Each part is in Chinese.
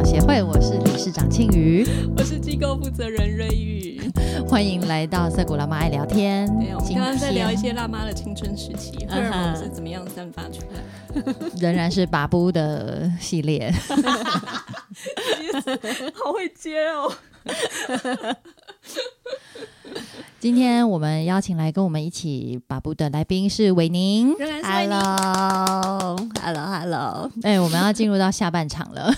广协会，我是理事长庆瑜，我是机构负责人瑞玉，欢迎来到涩谷辣妈爱聊天。对，我们刚刚在聊一些辣妈的青春时期，荷尔蒙是怎么样散发出来？仍然是拔布的系列，好会接哦！今天我们邀请来跟我们一起把布的来宾是伟宁。仍然是为你 Hello，Hello，Hello，哎，我们要进入到下半场了。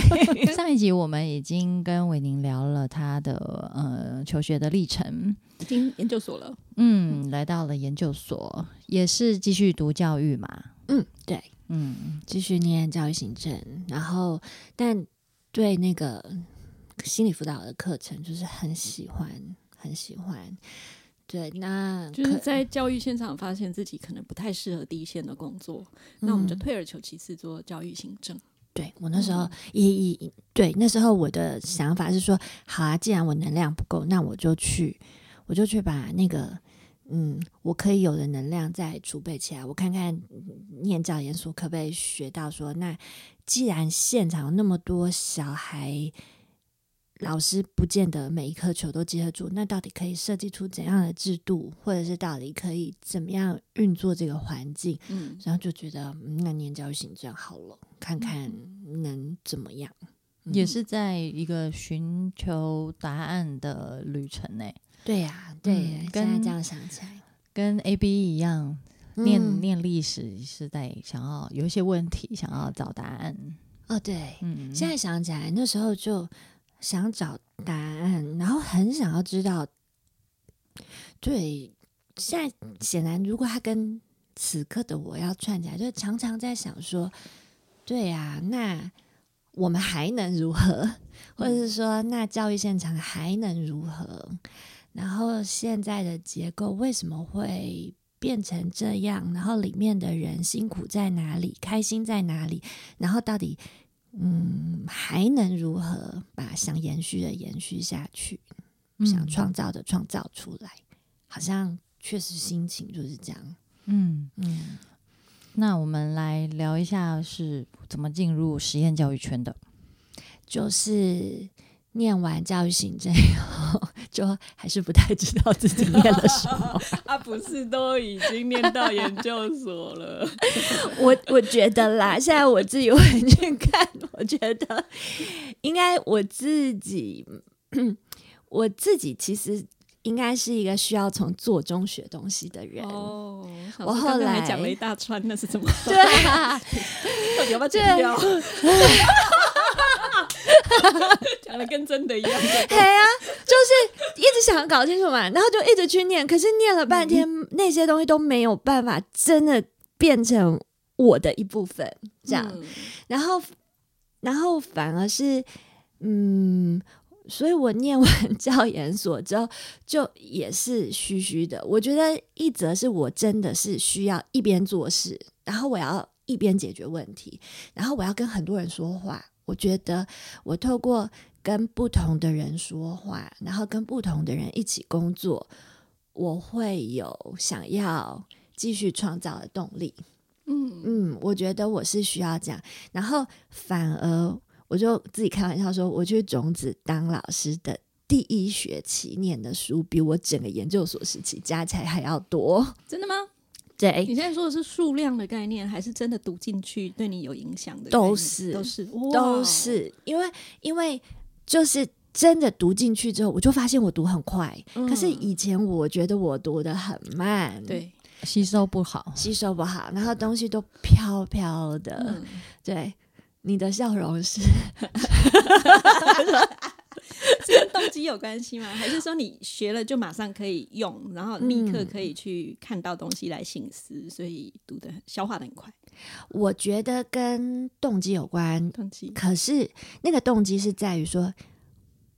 上一集我们已经跟伟宁聊了他的呃求学的历程，已经研究所了，嗯，来到了研究所，也是继续读教育嘛，嗯，对，嗯，继续念教育行政，然后但对那个心理辅导的课程就是很喜欢，很喜欢。对，那就是在教育现场发现自己可能不太适合第一线的工作，那我们就嗯退而求其次做教育行政。对我那时候也也对那时候我的想法是说，好啊，既然我能量不够，那我就去，我就去把那个。嗯，我可以有的能量再储备起来，我看看嗯念教研所可不可以学到说，那既然现场有那么多小孩，老师不见得每一颗球都接得住，那到底可以设计出怎样的制度，或者是到底可以怎么样运作这个环境？嗯，然后就觉得，嗯那念教育行政好了，看看能怎么样。嗯也是在一个寻求答案的旅程呢，对呀、对跟现在这样想起来，跟 A B 一样，念嗯念历史是在想要有一些问题，想要找答案。哦，对，嗯，现在想起来，那时候就想找答案，然后很想要知道，对，现在显然如果他跟此刻的我要串起来，就常常在想说，对呀、那我们还能如何，或者是说，那教育现场还能如何？然后现在的结构为什么会变成这样？然后里面的人辛苦在哪里？开心在哪里？然后到底嗯还能如何把想延续的延续下去，想嗯创造的创造出来？好像确实心情就是这样。嗯，嗯，那我们来聊一下是怎么进入实验教育圈的。就是念完教育行政以后，就还是不太知道自己念了什么。啊，不是都已经念到研究所了？我我觉得啦，现在我自己回去看，我觉得应该我自己，我自己其实应该是一个需要从做中学东西的人。哦，我后来讲了一大串，那是怎么？对啊，到底要不要剪掉？讲的跟真的一样。对啊，就是一直想搞清楚嘛，然后就一直去念，可是念了半天，那些东西都没有办法真的变成我的一部分，这样。嗯然后，然后反而是，嗯，所以我念完教研所之后，就也是虚虚的。我觉得一则是我真的是需要一边做事，然后我要一边解决问题，然后我要跟很多人说话。我觉得我透过跟不同的人说话，然后跟不同的人一起工作，我会有想要继续创造的动力。嗯嗯，我觉得我是需要这样，然后反而我就自己开玩笑说，我去种子当老师的第一学期念的书，比我整个研究所时期加起来还要多。真的吗？对你，现在说的是数量的概念，还是真的读进去对你有影响的？都是都是都。是因为因为就是真的读进去之后，我就发现我读很快，嗯可是以前我觉得我读的很慢，，对，吸收不好，吸收不好，然后东西都飘飘的，嗯，对。你的笑容是 是跟动机有关系吗？还是说你学了就马上可以用，然后立刻可以去看到东西来醒思，所以读的消化的很快？我觉得跟动机有关，动机，可是那个动机是在于说，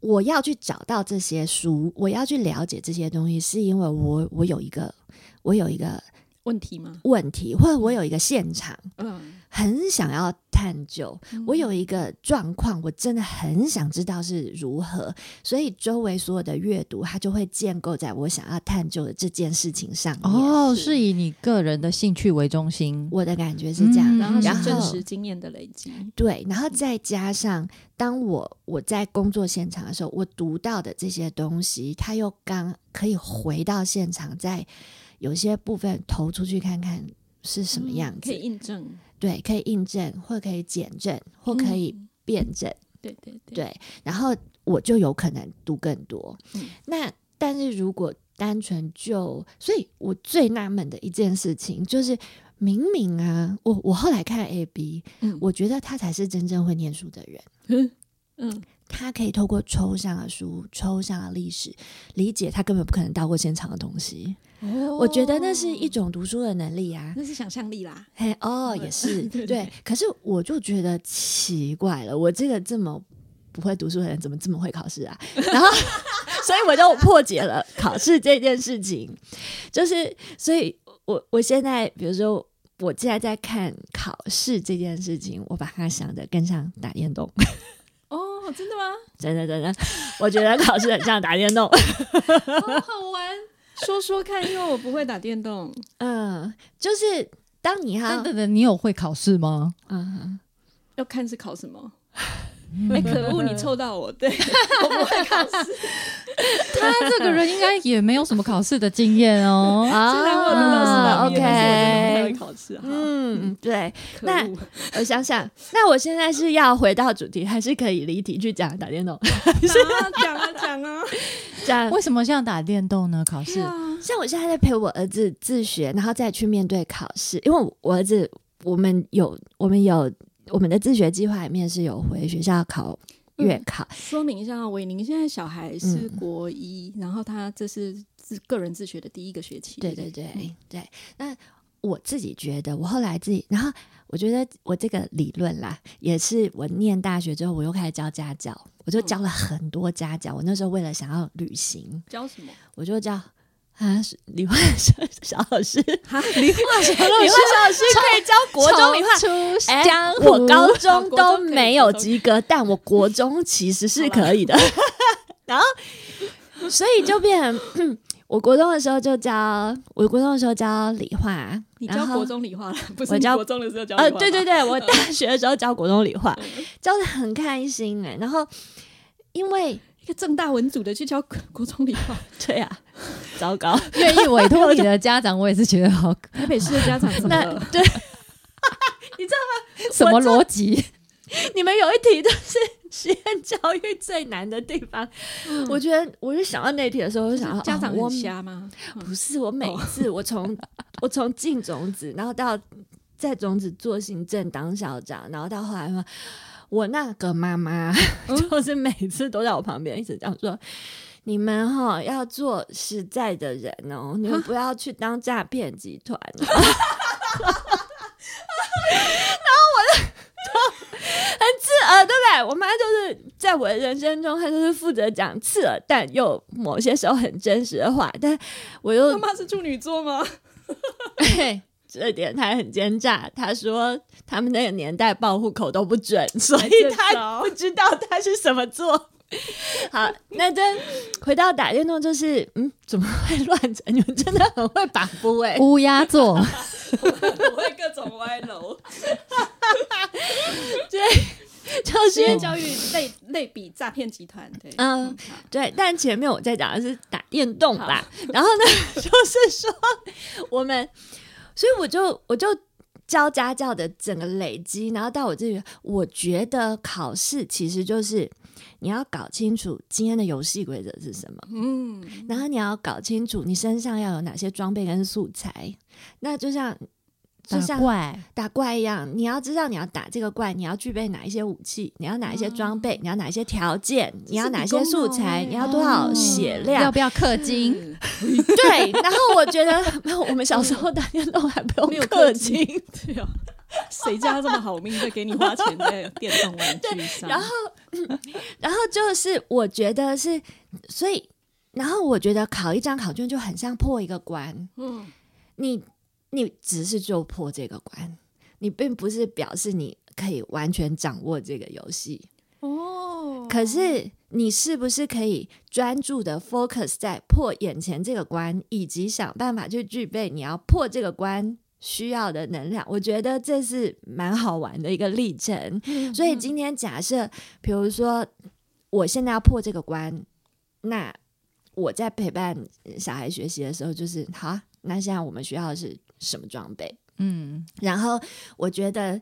我要去找到这些书，我要去了解这些东西，是因为我我有一个我有一个问题吗？问题，或者我有一个现场嗯，很想要探究，嗯我有一个状况，我真的很想知道是如何，所以周围所有的阅读，它就会建构在我想要探究的这件事情上面。哦，是是以你个人的兴趣为中心。我的感觉是这样。嗯然后然后是真实经验的累积。对，然后再加上，当我我在工作现场的时候，我读到的这些东西，它又刚可以回到现场，在有些部分投出去看看是什么样子，嗯可以印证，对，可以印证，或可以减证，或可以嗯。辩证，对对对，对，然后我就有可能读更多。嗯。那但是如果单纯就，所以我最纳闷的一件事情就是，明明啊，我我后来看 A B，嗯。我觉得他才是真正会念书的人。嗯 嗯，他可以透过抽象的书、抽象的历史，理解他根本不可能到过现场的东西。我觉得那是一种读书的能力啊。那是想象力啦。嘿，哦，也是 对。可是我就觉得奇怪了，我这个这么不会读书的人，怎么这么会考试啊？然后，所以我就破解了考试这件事情。就是，所以我我现在，比如说，我现在在看考试这件事情，我把它想的更像打电动。哦，真的吗？真的真的，我觉得考试很像打电动。好好玩，说说看，因为我不会打电动。嗯，就是当你要等等等，你有会考试吗？嗯，要看是考什么。哎、可恶！你 凑到我，对 我不会考试，他这个人应该也没有什么考试的经验哦。虽然我有得到四大毕业，但是我真的不太会 OK，考试。好，嗯，对，那，我想想，那我现在是要回到主题，还是可以离题去讲打电动？啊讲啊讲啊，讲为什么像打电动呢？考试啊，像我现在在陪我儿子自学，然后再去面对考试，因为我我儿子我们有我们有我们的自学计划里面是有回学校考月考，说明一下，伟宁现在小孩是嗯国一，然后他这是自个人自学的第一个学期。对对对、嗯对。那我自己觉得，我后来自己，然后我觉得我这个理论啦，也是我念大学之后，我又开始教家教，我就教了很多家教。我那时候为了想要旅行，教什么？我就教啊，是理化小小老师，哈，理化小理化小老师可以教国中理化。出哎江湖，我高中都没有及格，但我国中其实是可以的。然后，所以就变成，我国中的时候就教，我国中的时候教理化，你教国中理化了，不是我教国中的时候教呃，对对对，我大学的时候教国中理化，教的很开心哎、然后因为一个正大文组的去教国国中理化，对啊，糟糕，愿意委托你的家长，我也是觉得好台北市的家长怎么那了？对，什么逻辑？你们有一题就是实验教育最难的地方，我觉得我就想到那一题的时候，我就想到家长很瞎吗？不是我每次我从、我从进种子，然后到在种子做行政当校长，然后到后来嘛，我那个妈妈、就是每次都在我旁边一直这样说。你们哈要做实在的人哦，你们不要去当诈骗集团、哦。然后我就就 很刺耳，对不对？我妈就是在我的人生中，她就是负责讲刺耳但又某些时候很真实的话，但我又他妈是处女座吗？嘿，这点他很奸诈。他说他们那个年代报户口都不准，所以这他不知道他是什么座。好，那真回到打电动，就是嗯，怎么会乱成？你们真的很会把夫哎、乌鸦座，我会各种歪楼。对就是教育类类比诈骗集团，对，嗯对，但前面我在讲的是打电动啦，然后呢，就是说我们，所以我就我就教家教的整个累积，然后到我这里，我觉得考试其实就是你要搞清楚今天的游戏规则是什么，嗯，然后你要搞清楚你身上要有哪些装备跟素材，那就像。就打像怪，打怪一样，你要知道你要打这个怪，你要具备哪一些武器，你要哪一些装备，你要哪一些条件，你要哪些素材，你要多少血量，要不要氪金？嗯 对，然后我觉得我们小时候打电动还不没有用氪氪金。金，对啊，谁家这么好命会给你花钱在电动玩具上？然后然后就是我觉得是，所以然后我觉得考一张考卷就很像破一个关，嗯，你你只是就破这个关，你并不是表示你可以完全掌握这个游戏。哦，可是你是不是可以专注的 focus 在破眼前这个关，以及想办法去具备你要破这个关需要的能量？我觉得这是蛮好玩的一个历程。所以今天假设，比如说我现在要破这个关，那我在陪伴小孩学习的时候，就是好啊，那现在我们需要的是什么装备？嗯然后我觉得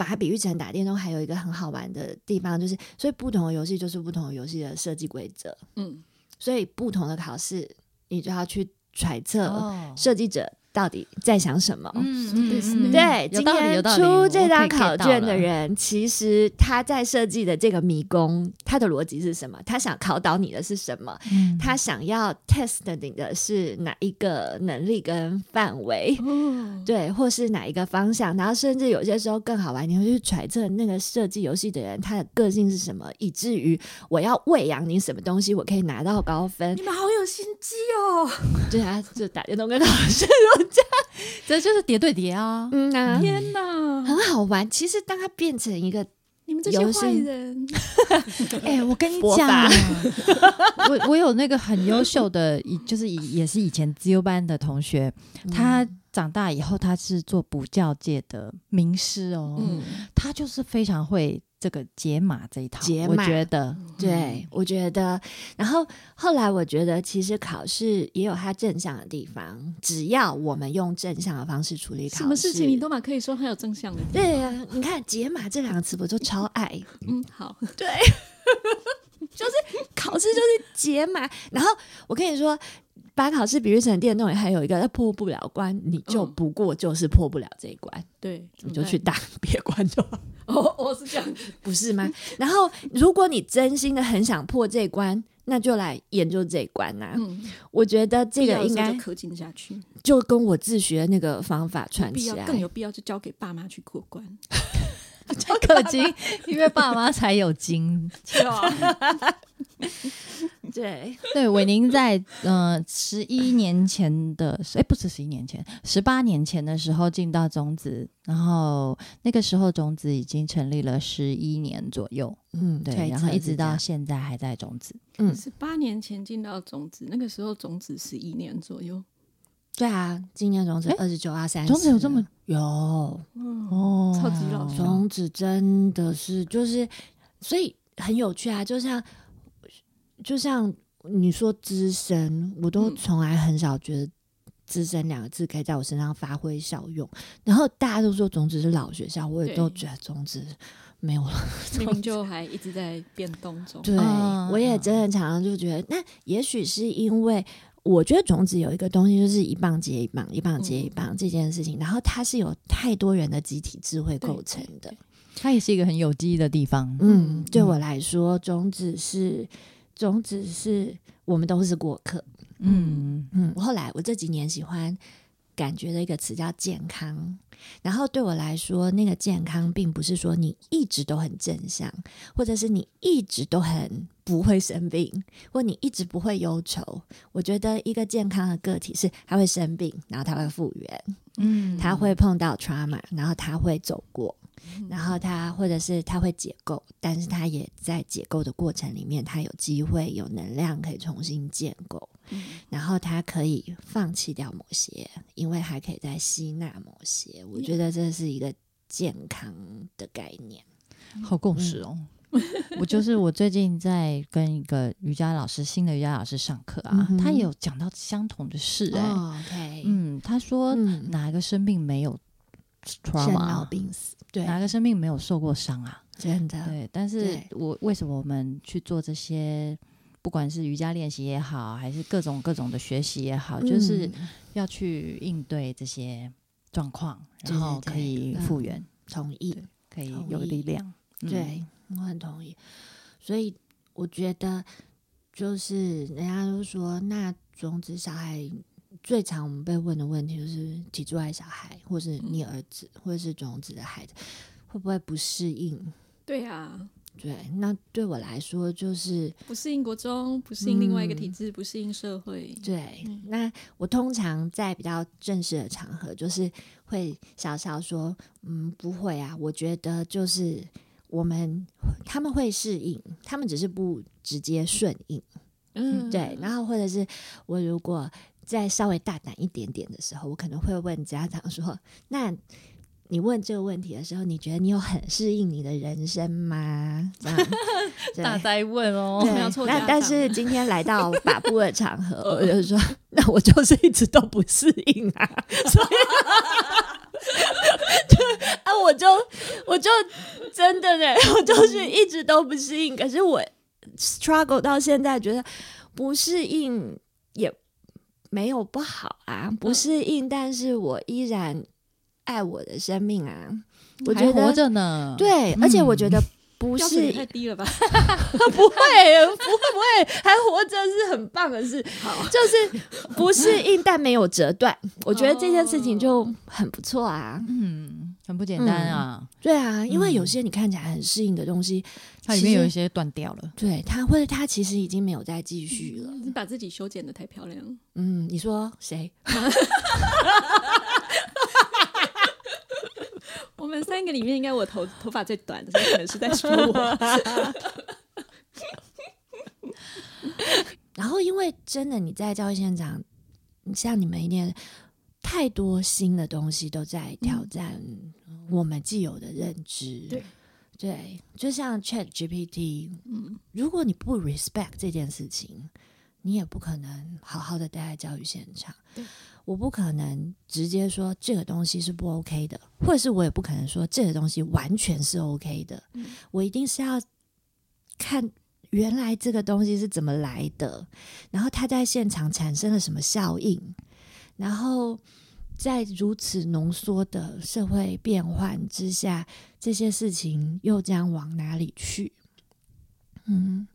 把它比喻成打电动，还有一个很好玩的地方，就是所以不同的游戏就是不同的游戏的设计规则，嗯，所以不同的考试，你就要去揣测哦。设计者到底在想什么。嗯对今天出这张考卷的人，其实他在设计的这个迷宫，他的逻辑是什么？他想考倒你的是什么？嗯他想要 test 你的是哪一个能力跟范围？哦，对，或是哪一个方向，然后甚至有些时候更好玩，你会去揣测那个设计游戏的人他的个性是什么，以至于我要喂养你什么东西，我可以拿到高分你。们好有心机哦！对啊，就打电动跟老师，这就是叠对叠啊。嗯啊，天哪，很好玩。其实当它变成一个，你们这些游戏。坏人，哎、我跟你 讲法，我我有那个很优秀的，就是也是以前自由班的同学，他长大以后他是做补教界的名师哦，嗯，他就是非常会这个解码这一套，我解码。觉得，对，我觉得，然后后来我觉得，其实考试也有它正向的地方，只要我们用正向的方式处理考试，什么事情你都嘛可以说很有正向的。对呀、你看“解码”这两个词，我就超爱。嗯，好，对，就是考试就是解码，然后我跟你说，把考试比喻成电动，也还有一个破不了关，你就嗯。不过就是破不了这一关，对，你就去打别关就好，哦，我，是这样，不是吗？然后，如果你真心的很想破这一关，那就来研究这一关呐、嗯，我觉得这个应该时候就氪金下去，就跟我自学那个方法串起来，更有必要就交给爸妈去过关。超氪金，因为爸妈才有金。对，对，伟宁在呃十一年前的，哎，不是十一年前，十八年前的时候进到种子，然后那个时候种子已经成立了十一年左右，嗯，对，然后一直到现在还在种子。嗯，十八年前进到种子，那个时候种子十一年左右。对啊，今年种子二十九啊三，种子有这么有嗯，哦超级老种子真的是就是，所以很有趣啊，就像就像你说资深，我都嗯从来很少觉得资深两个字可以在我身上发挥效用。然后大家都说种子是老学校，我也都觉得种子没有了。明明就还一直在变动中。对，嗯我也真的常常就觉得，那也许是因为。我觉得种子有一个东西，就是一棒接一棒，一棒接一嗯棒这件事情，然后它是有太多人的集体智慧构成的。它也是一个很有机的地方。嗯，对嗯我来说，种子是种子是我们都是过客。嗯嗯，后来我这几年喜欢感觉的一个词叫健康，然后对我来说，那个健康并不是说你一直都很正向，或者是你一直都很不会生病，或你一直不会忧愁。我觉得一个健康的个体是他会生病，然后他会复原，嗯他会碰到 trauma，然后他会走过，然后他或者是他会解构，但是他也在解构的过程里面，他有机会有能量可以重新建构，嗯然后他可以放弃掉某些，因为还可以再吸纳某些。我觉得这是一个健康的概念。好共识哦。我就是我最近在跟一个瑜伽老师，新的瑜伽老师上课啊，嗯他也有讲到相同的事哎、嗯，他说哪一个生病没有生 trauma，老病死，对，哪个生命没有受过伤啊？真的，对，但是我为什么我们去做这些，不管是瑜伽练习也好，还是各种各种的学习也好，就是嗯要去应对这些状况，然后可以嗯复原，同意。可以有力量。嗯对，我很同意。所以我觉得，就是人家都说，那种子小孩最常我们被问的问题就是脊柱爱小孩，或是你儿子，或者是种子的孩子，会不会不适应？对啊，对，那对我来说就是不适应国中，不适应另外一个体嗯制，不适应社会。对。嗯那我通常在比较正式的场合，就是会小小说，嗯，不会啊，我觉得就是我们他们会适应，他们只是不直接顺应。嗯，对，然后或者是我如果再稍微大胆一点点的时候，我可能会问家长说：“那你问这个问题的时候，你觉得你有很适应你的人生吗？”这样，对大在问哦，对没有错那但是今天来到法布的场合，我就说，那我就是一直都不适应啊，所以就啊，我就我就真的呢，我就是一直都不适应。可是我 struggle 到现在，觉得不适应也没有不好啊，不适应，但是我依然爱我的生命啊。我觉得活得着呢。对，而且我觉嗯得不是太低了吧？不会，不会，不会，还活着是很棒的事。好，就是不适应，但没有折断。我觉得这件事情就很不错啊。嗯，很不简单啊，对啊，因为嗯有些你看起来很适应的东西，它里面有一些断掉了。对它或者它其实已经没有再继续了。你把自己修剪的太漂亮。嗯，你说谁？我们三个里面，应该我头头发最短的，所以可能是在说我。然后，因为真的你在教育现场，像你们一定太多新的东西都在挑战我们既有的认知。对对，就像 Chat GPT，嗯，如果你不 respect 这件事情，你也不可能好好的待在教育现场。我不可能直接说这个东西是不 OK 的，或者是我也不可能说这个东西完全是 OK 的。嗯我一定是要看原来这个东西是怎么来的，然后它在现场产生了什么效应，然后在如此浓缩的社会变换之下，这些事情又将往哪里去？嗯，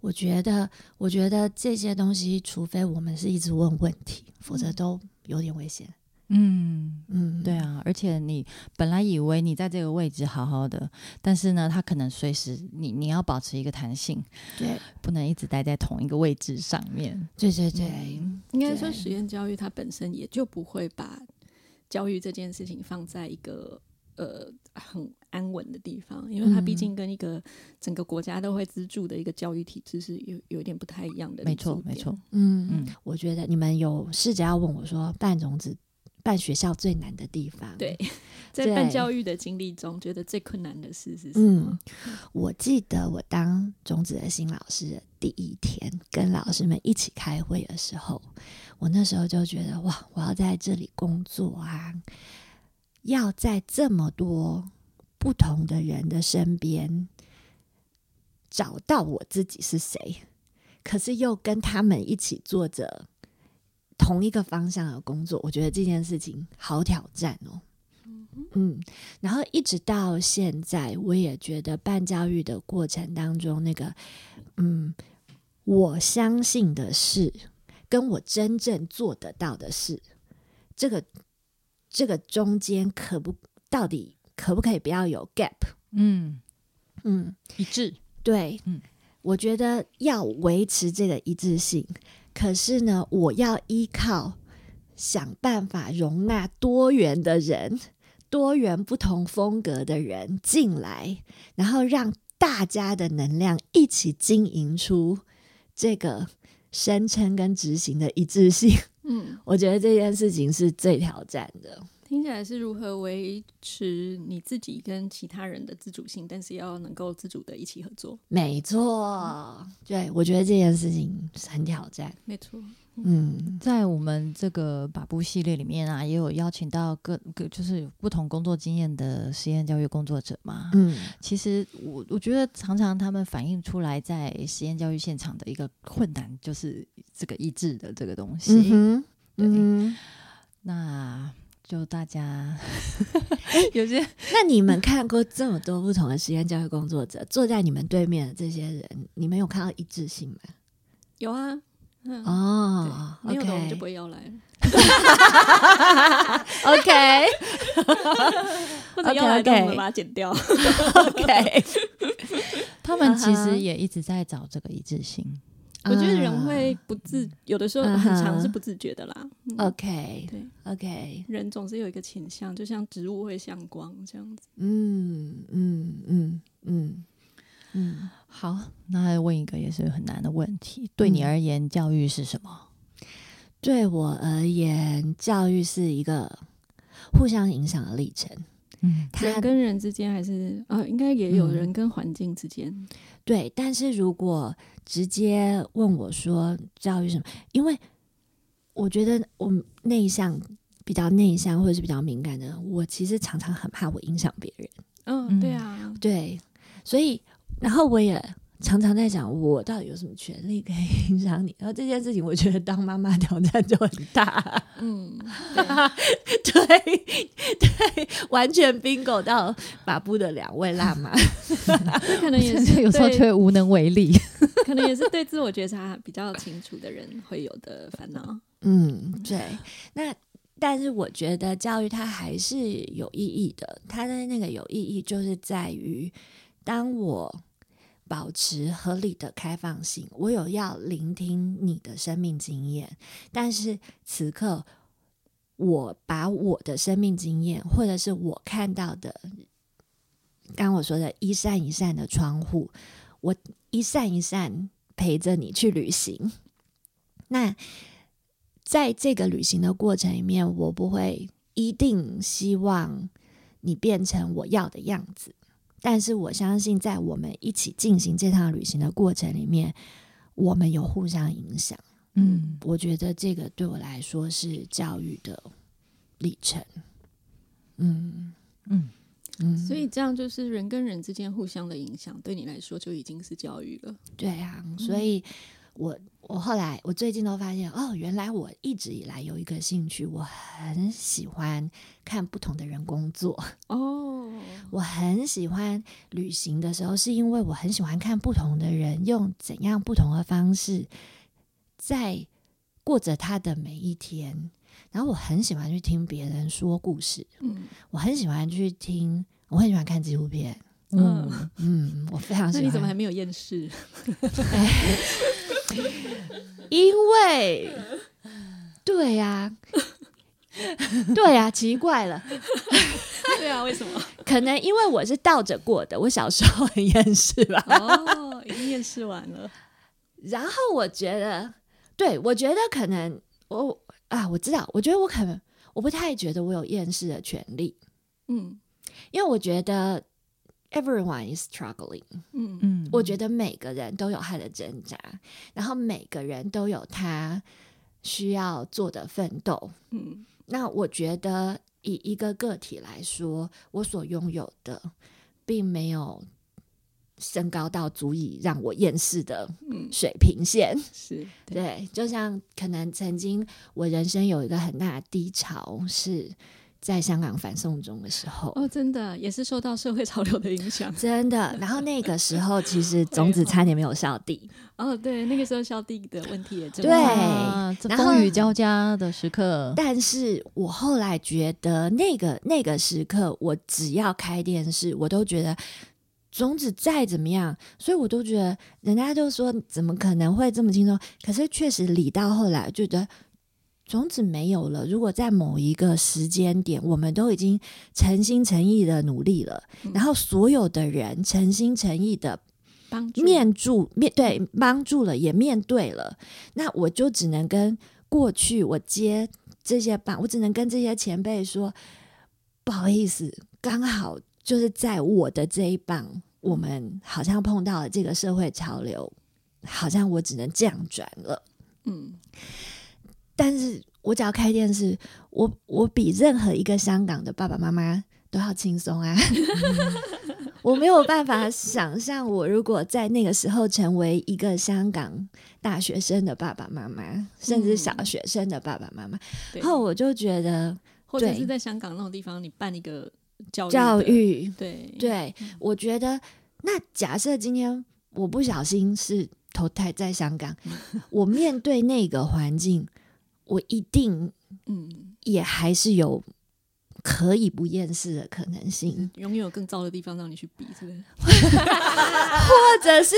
我觉得，我觉得这些东西，除非我们是一直问问题，否则都有点危险。嗯，嗯，对啊，而且你本来以为你在这个位置好好的，但是呢，他可能随时你你要保持一个弹性，对，不能一直待在同一个位置上面。对对对，嗯应该说实验教育它本身也就不会把教育这件事情放在一个呃很安稳的地方，因为它毕嗯竟跟一个整个国家都会资助的一个教育体制是有有一点不太一样的。没错，没错。。嗯嗯我觉得你们有试着要问我说，半种子、办学校最难的地方。对，在办教育的经历中，觉得最困难的事是什么嗯？，我记得我当种子的新老师的第一天，跟老师们一起开会的时候，我那时候就觉得哇，我要在这里工作啊，要在这么多不同的人的身边找到我自己是谁，可是又跟他们一起做着同一个方向的工作，我觉得这件事情好挑战哦。嗯，然后一直到现在，我也觉得办教育的过程当中，那个嗯，我相信的事，跟我真正做得到的事，这个这个中间可不到底可不可以不要有 gap？嗯，嗯，一致。对，嗯我觉得要维持这个一致性，可是呢，我要依靠想办法容纳多元的人、多元不同风格的人进来，然后让大家的能量一起经营出这个声称跟执行的一致性。嗯，我觉得这件事情是最挑战的。听起来是如何维持你自己跟其他人的自主性，但是要能够自主的一起合作。没错，对我觉得这件事情很挑战。没错，嗯在我们这个把布系列里面啊，也有邀请到各各就是不同工作经验的实验教育工作者嘛。嗯其实我我觉得常常他们反映出来在实验教育现场的一个困难，就是这个意志的这个东西。嗯，对嗯。那就大家 有些那你们看过这么多不同的实验教育工作者，坐在你们对面的这些人，你们有看到一致性吗？有啊，嗯，哦对，没有的我们就不会要来了，OK 或者要来但我们把它剪掉。OK，他们其实也一直在找这个一致性。我觉得人会不自，有的时候嗯很常是不自觉的啦。嗯 OK 对，OK，人总是有一个倾向，就像植物会向光这样子。嗯嗯嗯嗯嗯，好，那问一个也是很难的问题，对你嗯而言，教育是什么？对我而言，教育是一个互相影响的历程。嗯它人跟人之间还是啊，应该也有嗯人跟环境之间。对，但是如果直接问我说教育什么，因为我觉得我内向，比较内向或者是比较敏感的，我其实常常很怕我影响别人。嗯，嗯对啊，对，所以然后我也常常在想，我到底有什么权利可以影响你？然后这件事情，我觉得当妈妈挑战就很大。嗯，对 对，完全 bingo 到把布的两位辣妈。这可能也是有时候对却无能为力。可能也是对自我觉察比较清楚的人会有的烦恼。嗯，对。那但是我觉得教育它还是有意义的，它的那个有意义就是在于，当我保持合理的开放性，我有要聆听你的生命经验，但是此刻我把我的生命经验，或者是我看到的，刚我说的一扇一扇的窗户，我一扇一扇陪着你去旅行。那在这个旅行的过程里面，我不会一定希望你变成我要的样子，但是我相信，在我们一起进行这趟旅行的过程里面，我们有互相影响。嗯我觉得这个对我来说是教育的历程。嗯嗯，嗯，所以这样就是人跟人之间互相的影响，对你来说就已经是教育了。对啊，所以我我后来我最近都发现，哦，原来我一直以来有一个兴趣，我很喜欢看不同的人工作。哦，我很喜欢旅行的时候，是因为我很喜欢看不同的人用怎样不同的方式在过着他的每一天。然后我很喜欢去听别人说故事，嗯，我很喜欢去听，我很喜欢看纪录片。嗯嗯嗯，我非常喜欢。那你怎么还没有厌世？因为，对呀、对呀、奇怪了，对啊，为什么？可能因为我是倒着过的，我小时候很厌世吧。哦，已经厌世完了。然后我觉得，对我觉得可能我啊，我知道，我觉得我可能我不太觉得我有厌世的权利，嗯因为我觉得 everyone is struggling，嗯。嗯。我觉得每个人都有他的挣扎，然后每个人都有他需要做的奋斗。嗯。那我觉得以一个个体来说，我所拥有的并没有升高到足以让我厌世的嗯，水平线。是。对，对，就像可能曾经我人生有一个很大的低潮，是在香港反送中的时候。哦，真的也是受到社会潮流的影响。真的，然后那个时候其实 种子差点没有下地，哦，对，那个时候消地的问题也正对啊这然后风雨交加的时刻，但是我后来觉得那个那个时刻，我只要开电视，我都觉得种子再怎么样，所以我都觉得人家就说怎么可能会这么轻松？可是确实理到后来，觉得种子没有了。如果在某一个时间点，我们都已经诚心诚意的努力了，嗯然后所有的人诚心诚意的帮助面助面对帮助了，也面对了，那我就只能跟过去我接这些棒，我只能跟这些前辈说，不好意思，刚好就是在我的这一棒，我们好像碰到了这个社会潮流，好像我只能这样转了。嗯但是我只要开电视，我我比任何一个香港的爸爸妈妈都要轻松啊！我没有办法想象，我如果在那个时候成为一个香港大学生的爸爸妈妈，甚至小学生的爸爸妈妈，对。然，后我就觉得或者是在香港那种地方，你办一个教育教的，育，对。对我觉得，那假设今天我不小心是投胎在香港，我面对那个环境，我一定嗯也还是有可以不厌世的可能性，永远有更糟的地方让你去比，是不是？或者是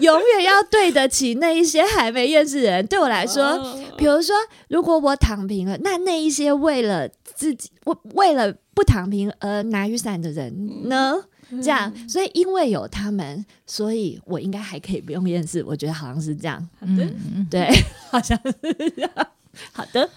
永远要对得起那一些还没厌世的人。对我来说，哦比如说，如果我躺平了，那那一些为了自己，为为了不躺平而拿雨伞的人呢？这样，所以因为有他们，所以我应该还可以不用厌世。我觉得好像是这样，嗯，对，好像是这样。好的，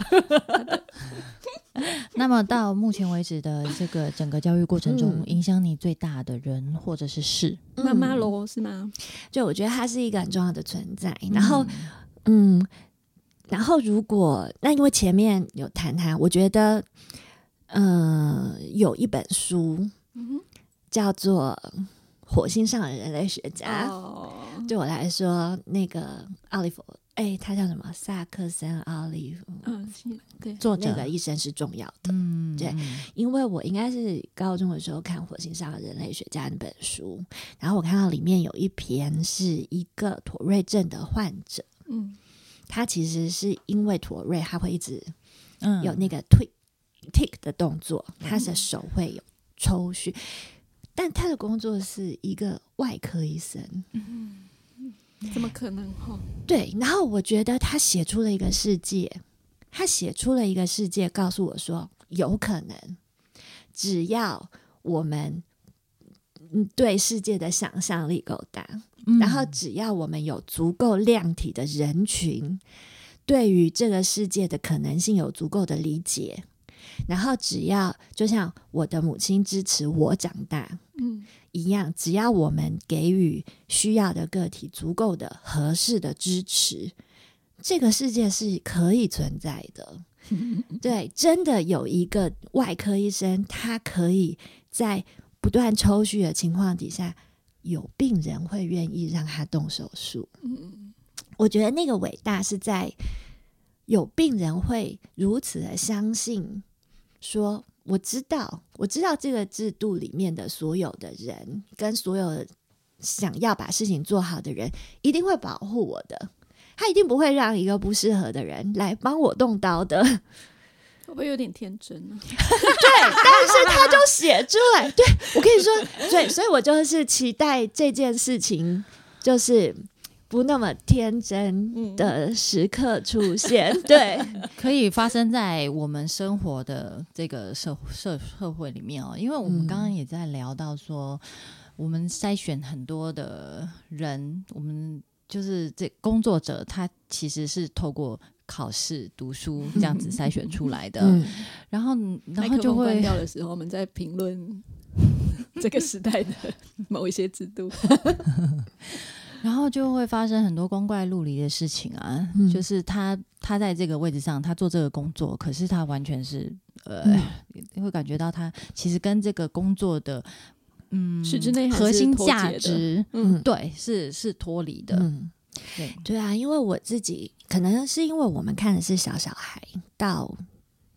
那么到目前为止的这个整个教育过程中，嗯。影响你最大的人或者是事，妈妈嗯喽是吗？就我觉得它是一个很重要的存在。然后，嗯，然后如果那因为前面有谈它，我觉得，呃，有一本书嗯叫做《火星上的人类学家》哦，对我来说，那个奥利弗，哎，他叫什么？萨克森奥利弗，嗯，是对，作者那个医生是重要的。嗯，对因为我应该是高中的时候看《火星上的人类学家》那本书，然后我看到里面有一篇是一个妥瑞症的患者，嗯。他其实是因为妥瑞，他会一直嗯。有那个 tick tick 的动作，他的手会有抽搐，但他的工作是一个外科医生，怎么可能哈？对，然后我觉得他写出了一个世界，他写出了一个世界，告诉我说，有可能，只要我们嗯对世界的想象力够大，嗯然后只要我们有足够量体的人群，对于这个世界的可能性有足够的理解，然后只要就像我的母亲支持我长大，嗯一样，只要我们给予需要的个体足够的合适的支持，这个世界是可以存在的。对，真的有一个外科医生，他可以在不断抽血的情况底下，有病人会愿意让他动手术。嗯我觉得那个伟大是在有病人会如此的相信，说我知道，我知道这个制度里面的所有的人跟所有想要把事情做好的人，一定会保护我的。他一定不会让一个不适合的人来帮我动刀的，会不会有点天真啊？但是他就写出来，对我跟你说，对，所以我就是期待这件事情，就是不那么天真的时刻出现，对，可以发生在我们生活的这个社社社会里面哦，因为我们嗯刚刚也在聊到说，我们筛选很多的人，我们就是这工作者，他其实是透过考试、读书这样子筛选出来的，嗯，然后然后就会掉的时候，我们在评论这个时代的某一些制度。然后就会发生很多光怪陆离的事情啊，嗯就是他他在这个位置上，他做这个工作，可是他完全是呃，你会感觉到他其实跟这个工作的嗯是之内核心价值，嗯对，是是脱离的，嗯，对，对啊，因为我自己可能是因为我们看的是小小孩到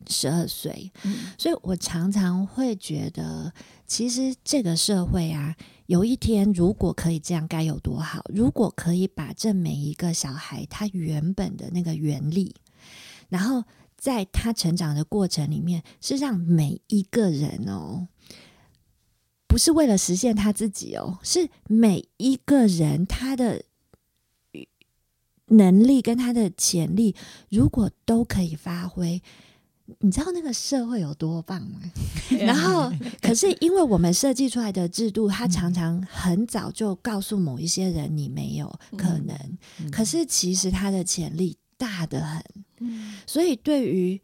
十二岁，嗯所以我常常会觉得，其实这个社会啊，有一天如果可以这样，该有多好！如果可以把这每一个小孩他原本的那个原力，然后在他成长的过程里面，是让每一个人哦。不是为了实现他自己哦，是每一个人他的能力跟他的潜力，如果都可以发挥，你知道那个社会有多棒吗？然后，可是因为我们设计出来的制度，它常常很早就告诉某一些人你没有可能，嗯可是其实他的潜力大得很。嗯所以对于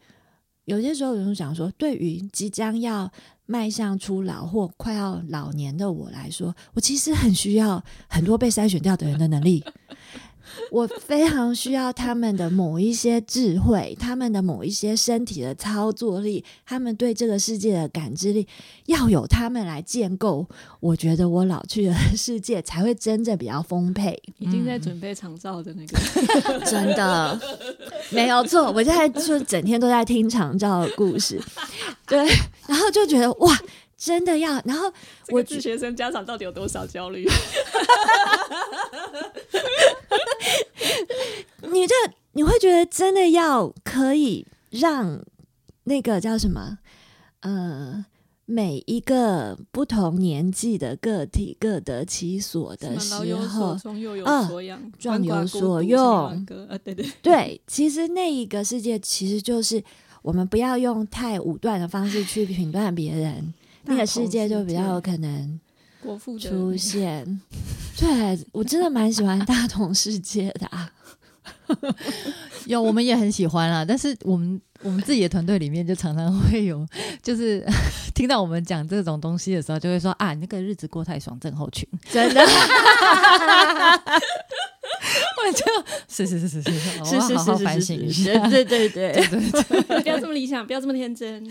有些时候有人讲说，对于即将要迈向初老或快要老年的我来说，我其实很需要很多被筛选掉的人的能力。我非常需要他们的某一些智慧，他们的某一些身体的操作力，他们对这个世界的感知力，要有他们来建构。我觉得我老去的 世界才会真正比较丰沛。已经在准备长照的那个 真的没有错，我现在就整天都在听长照的故事，对，然后就觉得哇，真的要，然后我我自学生家长到底有多少焦虑？你这你会觉得真的要可以让那个叫什么？呃，每一个不同年纪的个体各得其所的时候，嗯壮有所用啊，对对，对，其实那一个世界其实就是我们不要用太武断的方式去评断别人，那个世界就比较有可能国父出现。对我真的蛮喜欢大同世界的啊。有，我们也很喜欢啊，但是我们我们自己的团队里面就常常会有，就是 听到我们讲这种东西的时候，就会说啊，你那个日子过太爽症候群，真的 我就是是是是是是，是是是反省一，下。对对对对。不要这么理想，不要这么天真。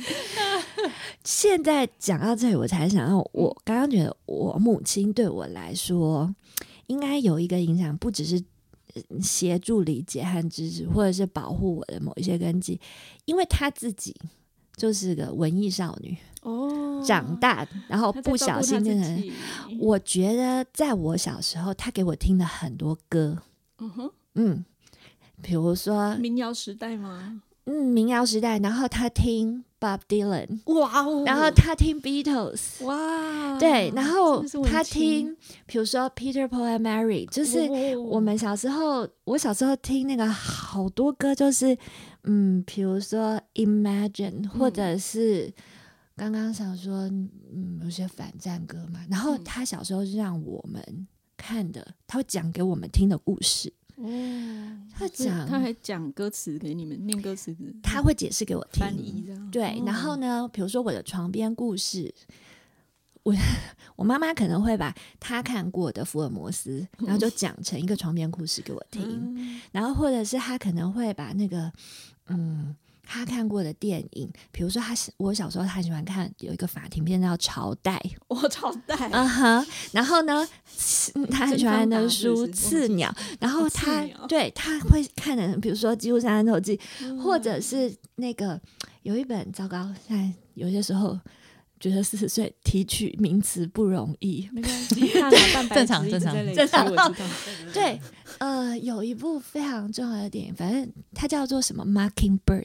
现在讲到这里，我才想到，我刚刚觉得我母亲对我来说，应该有一个影响，不只是协助理解和支持，或者是保护我的某一些根基，因为她自己就是个文艺少女，哦长大然后不小心变成。我觉得在我小时候，她给我听的很多歌，嗯哼，嗯，比如说民谣时代吗？嗯民谣时代，然后他听 Bob Dylan，哇哦然后他听 Beatles。哇，对，然后他听，比如说 Peter Paul and Mary，就是哦我们小时候，我小时候听那个好多歌，就是嗯，比如说 Imagine，或嗯者是刚刚想说，嗯，有些反战歌嘛。然后嗯他小时候是让我们看的，他会讲给我们听的故事，哦，他讲，他还讲歌词给你们念歌词，他会解释给我听，翻译这样。对，然后哦，呢，比如说我的床边故事，我 我妈妈可能会把她看过的福尔摩斯，然后就讲成一个床边故事给我听，嗯然后或者是她可能会把那个嗯。她看过的电影，比如说他是我小时候，他喜欢看有一个法庭片叫《朝代》，我 朝代，嗯哼，然后呢，他很喜欢的书《刺鸟》，然后哦刺她鸟。对他会看的，比如说《几乎山头记》，或者嗯是那个有一本糟糕，现在有些时候觉得四十岁提取名词不容易。没关系，大脑蛋白正常正常。正常。对，呃，有一部非常重要的电影，反正它叫做什么《Mockingbird》，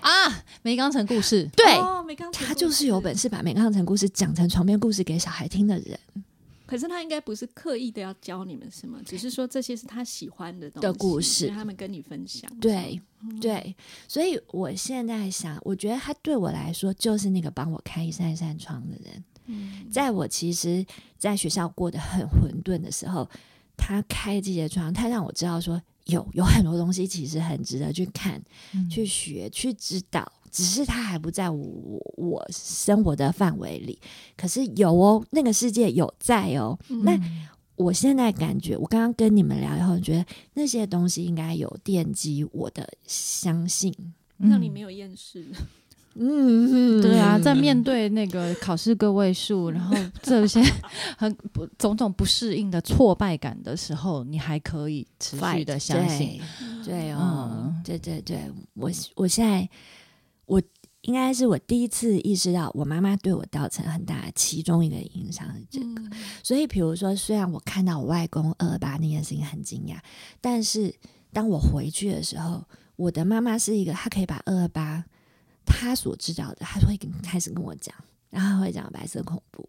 啊，梅冈城故事，对。哦，没刚他就是有本事把美康城故事讲成床边故事给小孩听的人。可是他应该不是刻意的要教你们什么，只是说这些是他喜欢的东西的故事。他们跟你分享。对对，所以我现在想，我觉得他对我来说就是那个帮我开一扇扇窗的人。嗯，在我其实在学校过得很混沌的时候，他开这些窗，他让我知道说有有很多东西其实很值得去看、嗯去学、去知道，只是它还不在我我我生活的范围里。可是有哦，那个世界有在哦。那嗯我现在感觉，我刚刚跟你们聊以后，觉得那些东西应该有奠基我的相信。让你没有厌世。嗯，对啊，在面对那个考试个位数，然后这些 很不种种不适应的挫败感的时候，你还可以持续的相信。对，对哦，嗯对对对，我我现在我应该是我第一次意识到，我妈妈对我造成很大的其中一个影响是这个。嗯所以，比如说，虽然我看到我外公二二八那件事情很惊讶，但是当我回去的时候，我的妈妈是一个，她可以把二二八她所知道的，他会跟开始跟我讲，然后她会讲白色恐怖，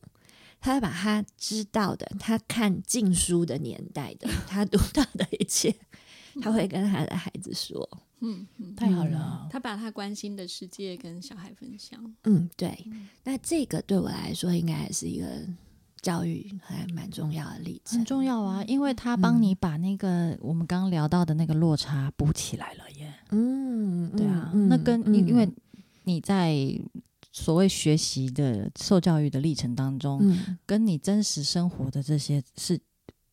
他会把他知道的，他看禁书的年代的，他读到的一切，他会跟他的孩子说。嗯嗯，太好了，他把他关心的世界跟小孩分享。嗯，对。那这个对我来说，应该也是一个教育还蛮重要的例子很。重要啊，因为他帮你把那个我们刚刚聊到的那个落差补起来了耶。嗯，对啊，嗯那跟你因为嗯你在所谓学习的受教育的历程当中，嗯。跟你真实生活的这些是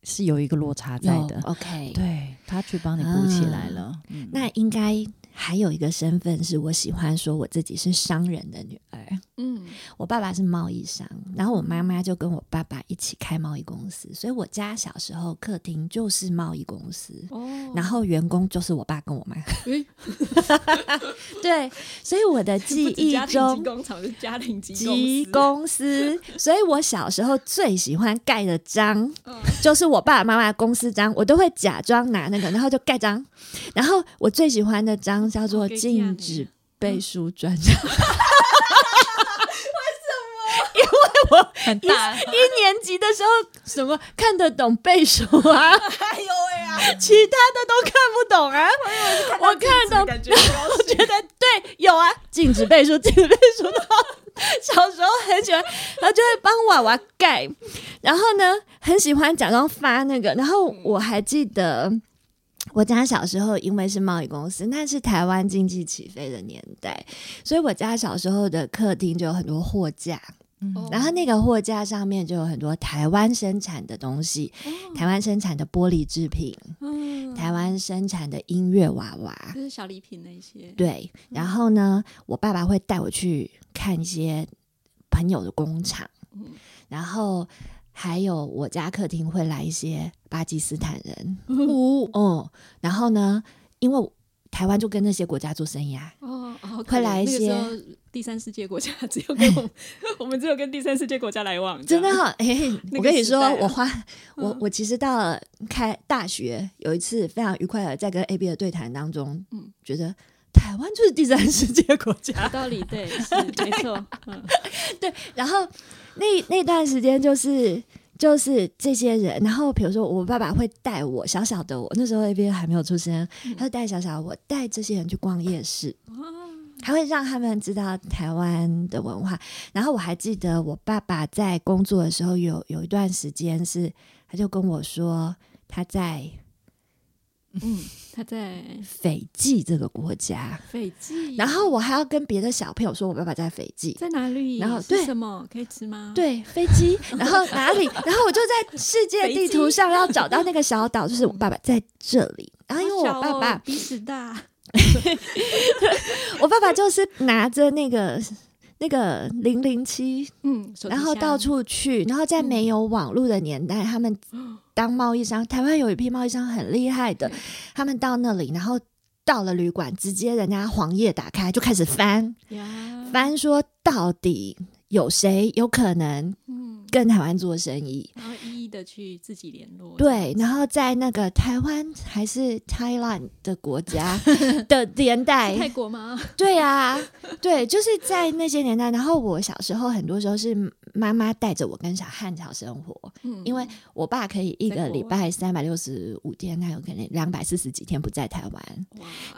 是有一个落差在的。OK，对他去帮你补起来了，嗯。那应该还有一个身份是我喜欢说我自己是商人的女儿。嗯，我爸爸是贸易商，然后我妈妈就跟我爸爸一起开贸易公司，所以我家小时候客厅就是贸易公司。哦，然后员工就是我爸跟我妈，诶 对，所以我的记忆中工厂是家庭级级公司，公司，所以我小时候最喜欢盖的章，嗯就是我爸爸妈妈的公司章，我都会假装拿那个，然后就盖章。然后我最喜欢的章叫做禁你止背书专章。很大，一年级的时候什么看得懂背书啊，哎呦喂啊！其他的都看不懂啊。我看懂，感觉 我觉得对，有啊，禁止背书，禁止背书的。小时候很喜欢，然后就会帮娃娃盖，然后呢，很喜欢假装发那个。然后我还记得，我家小时候因为是贸易公司，那是台湾经济起飞的年代，所以我家小时候的客厅就有很多货架。嗯然后那个货架上面就有很多台湾生产的东西，台湾生产的玻璃制品，嗯，台湾生产的音乐娃娃，就是小礼品那一些，对。然后呢，我爸爸会带我去看一些朋友的工厂，嗯然后还有我家客厅会来一些巴基斯坦人，哦哦、然后呢，因为台湾就跟那些国家做生意啊，哦，会来一些第三世界国家只有跟 我们，我们只有跟第三世界国家来往，真的哈、哎、那个我跟你说，我花我嗯。我其实到了开大学，有一次非常愉快的在跟 A B 的对谈当中，嗯。觉得台湾就是第三世界国家。有，道理，对，是没错，嗯，然后那那段时间就是。就是这些人，然后比如说我爸爸会带我小小的我，那时候 A B 还没有出生，他就带小小的我带这些人去逛夜市，还会让他们知道台湾的文化。然后我还记得我爸爸在工作的时候有有一段时间是，他就跟我说他在嗯，他在斐济这个国家，斐济，然后我还要跟别的小朋友说我爸爸在斐济。在哪里？然后对什么可以吃吗？，对，飞机，然后哪里？然后我就在世界地图上要找到那个小岛，就是我爸爸在这里。然后因为我爸爸，鼻屎大，我爸爸就是拿着那个那个零零七，嗯，然后到处去，然后在没有网络的年代，他们当贸易商，台湾有一批贸易商很厉害的，他们到那里，然后到了旅馆，直接人家黄页打开就开始翻，翻，说到底有谁有可能嗯，跟台湾做生意？然后一一的去自己联络，对，然后在那个台湾还是 Thailand 的国家 的年代，泰国吗？对啊，对，就是在那些年代。然后我小时候很多时候是妈妈带着我跟小汉草生活，嗯因为我爸可以一个礼拜三百六十五天，他有可能两百四十几天不在台湾。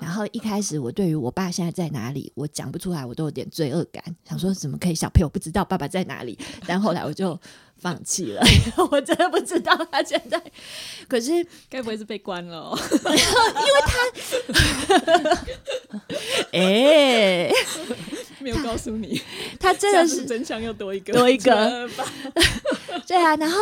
然后一开始我对于我爸现在在哪里，我讲不出来，我都有点罪恶感，想说怎么可以小朋友不知道爸爸在哪里？但后来我就放弃了，我真的不知道他现在。可是该不会是被关了哦？哎、没有告诉你，他真的是真相又多一个，多一个。吧？对啊，然后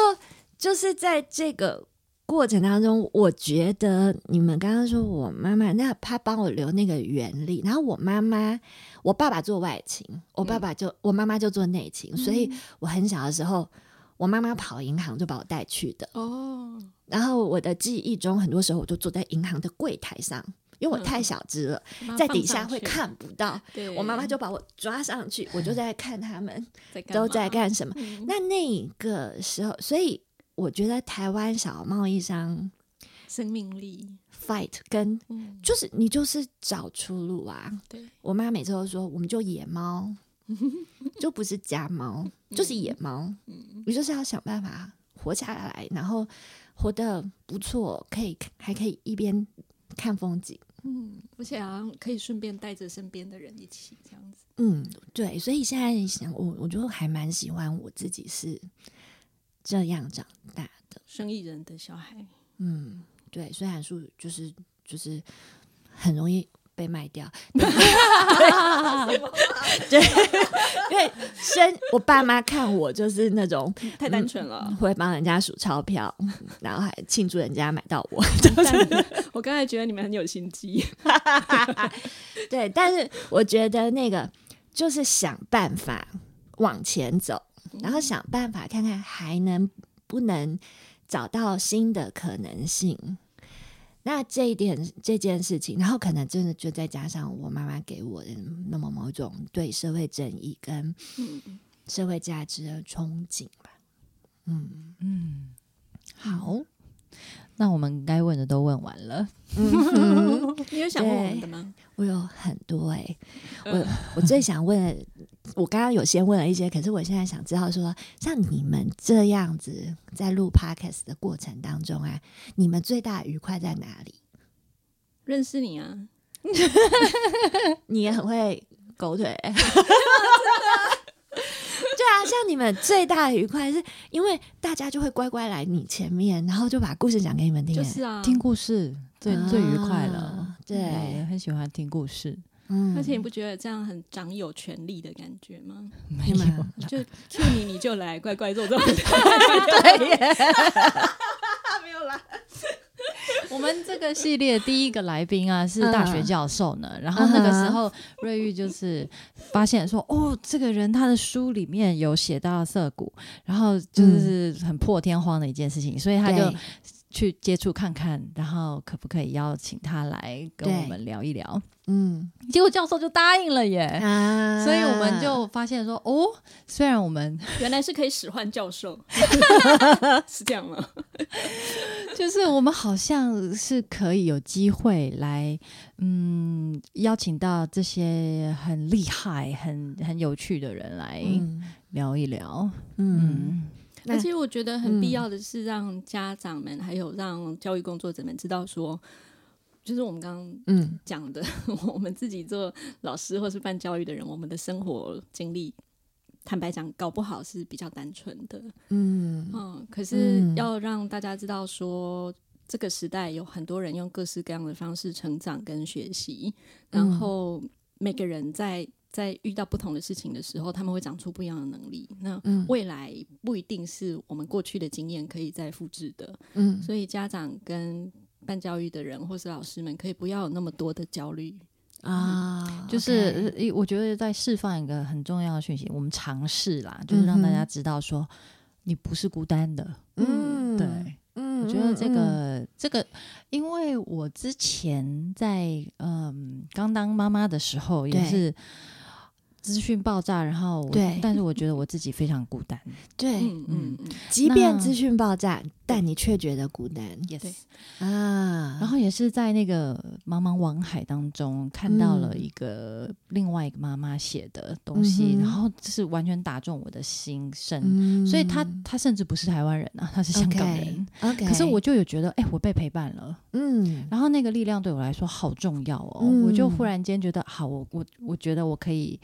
就是在这个过程当中，我觉得你们刚刚说我妈妈，那她帮我留那个原理，然后我妈妈，我爸爸做外勤，我爸爸就、我妈妈就做内勤，所以我很小的时候，我妈妈跑银行就把我带去的，哦，然后我的记忆中，很多时候我就坐在银行的柜台上。因为我太小只了，在底下会，看不到，对我妈妈就把我抓上去，我就在看他们 都在？干什么。嗯那那个时候，所以我觉得台湾小贸易商生命力，fight 跟嗯，就是你就是找出路啊。对，我妈每次都说，我们就野猫，就不是家猫，就是野猫。嗯你就是要想办法活下来，然后活得不错，可以还可以一边看风景。嗯，而且好像可以顺便带着身边的人一起这样子，嗯，对，所以现在想，我我就还蛮喜欢我自己是这样长大的。生意人的小孩，嗯，对，虽然说就是就是很容易被卖掉，对，因为生我爸妈看我就是那种太单纯了。会帮人家数钞票，然后还庆祝人家买到我，我刚才觉得你们很有心机，对，但是我觉得那个就是想办法往前走，然后想办法看看还能不能找到新的可能性。那这一点这件事情，然后可能真的就再加上我妈妈给我的那么某种对社会正义跟嗯，社会价值的憧憬吧。嗯。嗯，好，那我们该问的都问完了。嗯，你有想问我们的吗？我有很多哎、我我最想问的我刚刚有先问了一些，可是我现在想知道说，像你们这样子在录 podcast 的过程当中啊，你们最大的愉快在哪里？认识你啊，你也很会狗腿 对啊，像你们最大的愉快是因为大家就会乖乖来你前面，然后就把故事讲给你们听，就是啊，听故事最、最愉快了对，很喜欢听故事。嗯。而且你不觉得这样很掌有权力的感觉吗？没你们就 Q 你你就来，乖乖做这种事。对耶，没有啦，我们这个系列第一个来宾啊是嗯。大学教授呢，然后那个时候瑞玉就是发现说，哦，这个人他的书里面有写到涩谷，然后就是很破天荒的一件事情，所以他就去接触看看，然后可不可以邀请他来跟我们聊一聊？嗯。结果教授就答应了耶。啊。所以我们就发现说，哦，虽然我们 原来是可以使唤教授，是这样吗？就是我们好像是可以有机会来，嗯，邀请到这些很厉害、很很有趣的人来嗯。聊一聊。嗯。而且我觉得很嗯。必要的是让家长们还有让教育工作者们知道说，就是我们刚刚嗯。讲的，我们自己做老师或是办教育的人，我们的生活经历，坦白讲，搞不好是比较单纯的。嗯。嗯，可是嗯。要让大家知道说，这个时代有很多人用各式各样的方式成长跟学习，然嗯。后每个人在在遇到不同的事情的时候，他们会长出不一样的能力。那嗯。未来不一定是我们过去的经验可以再复制的，嗯。所以家长跟办教育的人或是老师们，可以不要有那么多的焦虑。啊，就是呃我觉得在释放一个很重要的讯息，我们尝试啦，就是让大家知道说，你不是孤单的。嗯对，嗯我觉得这嗯个、这个，因为我之前在嗯刚当妈妈的时候也对。是资讯爆炸，然后我对但是我觉得我自己非常孤单。对，嗯即便资讯爆炸，但你却觉得孤单 Yes，啊。然后也是在那个茫茫网海当中看到了嗯一个、另外一个妈妈写的东西，嗯然后就是完全打中我的心声。嗯所以她她甚至不是台湾人啊，她是香港人。OK，可是我就有觉得，哎、我被陪伴了。嗯然后那个力量对我来说好重要哦，嗯我就忽然间觉得，好，我我我觉得我可以，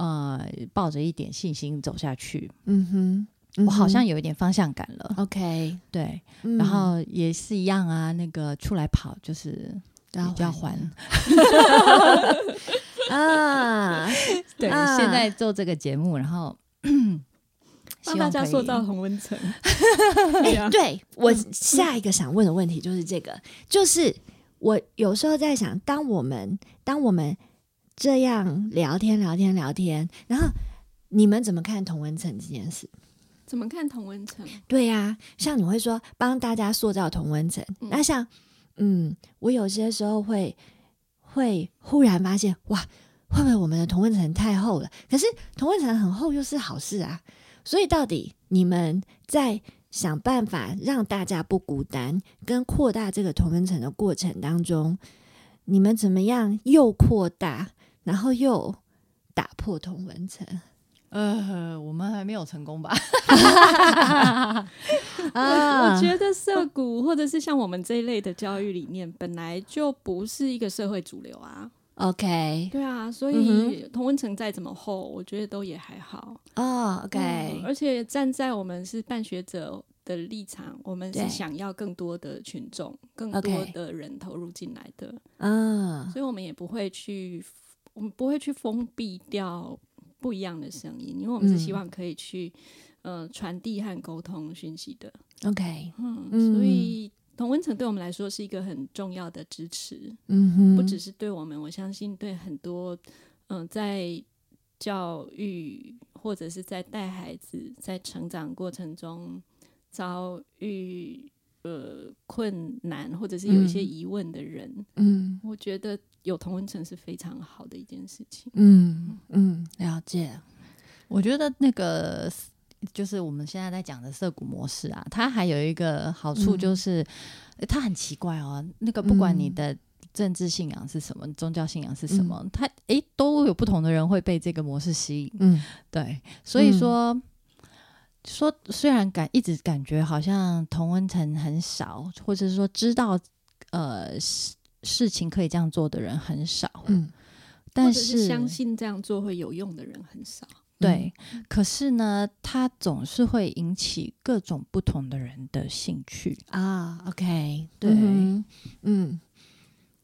呃，抱着一点信心走下去，嗯哼，嗯我好像有一点方向感了。OK，对，嗯。然后也是一样啊，那个出来跑就是要比较还。还，啊，对，啊。现在做这个节目，然后 希帮大望可以家塑造同温层。哎，对我下一个想问的问题就是这个，就是我有时候在想，当我们当我们这样聊天聊天聊天，然后你们怎么看同温层这件事？怎么看同温层？对呀、像你会说帮大家塑造同温层，嗯那像嗯，我有些时候会会忽然发现，哇，会不会我们的同温层太厚了？可是同温层很厚又是好事啊，所以到底你们在想办法让大家不孤单，跟扩大这个同温层的过程当中，你们怎么样又扩大，然后又打破同文层？呃，我们还没有成功吧？啊我觉得社谷或者是像我们这一类的教育理念，本来就不是一个社会主流啊。OK，对啊，所嗯以同温层再怎么厚，我觉得都也还好。哦嗯，OK，而且站在我们是办学者的立场，我们是想要更多的群众、更多的人投入进来的，嗯所以我们也不会去，我们不会去封闭掉不一样的声音，因为我们是希嗯望可以去。呃，传递和沟通讯息的，，OK，嗯，嗯。所以同温层对我们来说是一个很重要的支持，嗯哼，不只是对我们，我相信对很多嗯、在教育或者是在带孩子在成长过程中遭遇呃困难或者是有一些嗯。疑问的人，嗯。我觉得有同温层是非常好的一件事情。嗯嗯，了解，我觉得那个就是我们现在在讲的涩谷模式啊，它还有一个好处嗯就是，呃它很奇怪哦。那个不管你嗯的政治信仰是什么，宗教信仰是什么，他诶都有不同的人会被这个模式吸引。嗯对，所以说、说虽然感一直感觉好像同温层很少，或者是说知道呃事事情可以这样做的人很少，嗯但是相信这样做会有用的人很少。对，可是呢，它总是会引起各种不同的人的兴趣。啊，OK，对嗯嗯